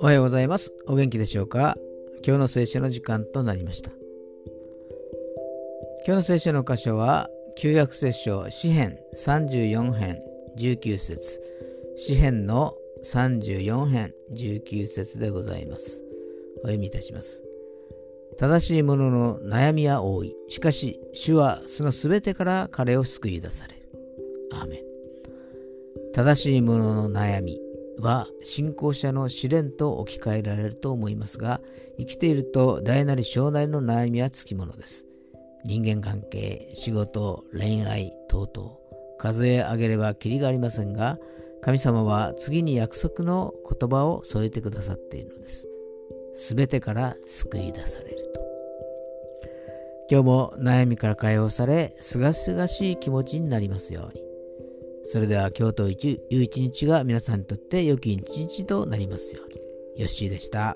おはようございます。お元気でしょうか？今日の聖書の時間となりました。今日の聖書の箇所は、旧約聖書詩編34編19節詩編の34編19節でございます。お読みいたします。正しい者の悩みは多い。しかし、主はそのすべてから彼を救い出される。アーメン。正しい者のの悩みは信仰者の試練と置き換えられると思いますが、生きていると大なり小なりの悩みはつきものです。人間関係、仕事、恋愛等々、数え上げればきりがありませんが、神様は次に約束の言葉を添えてくださっているのです。すべてから救い出されると。今日も悩みから解放され、すがすがしい気持ちになりますように。それでは今日という一日が皆さんにとって良き一日となりますように。よッしーでした。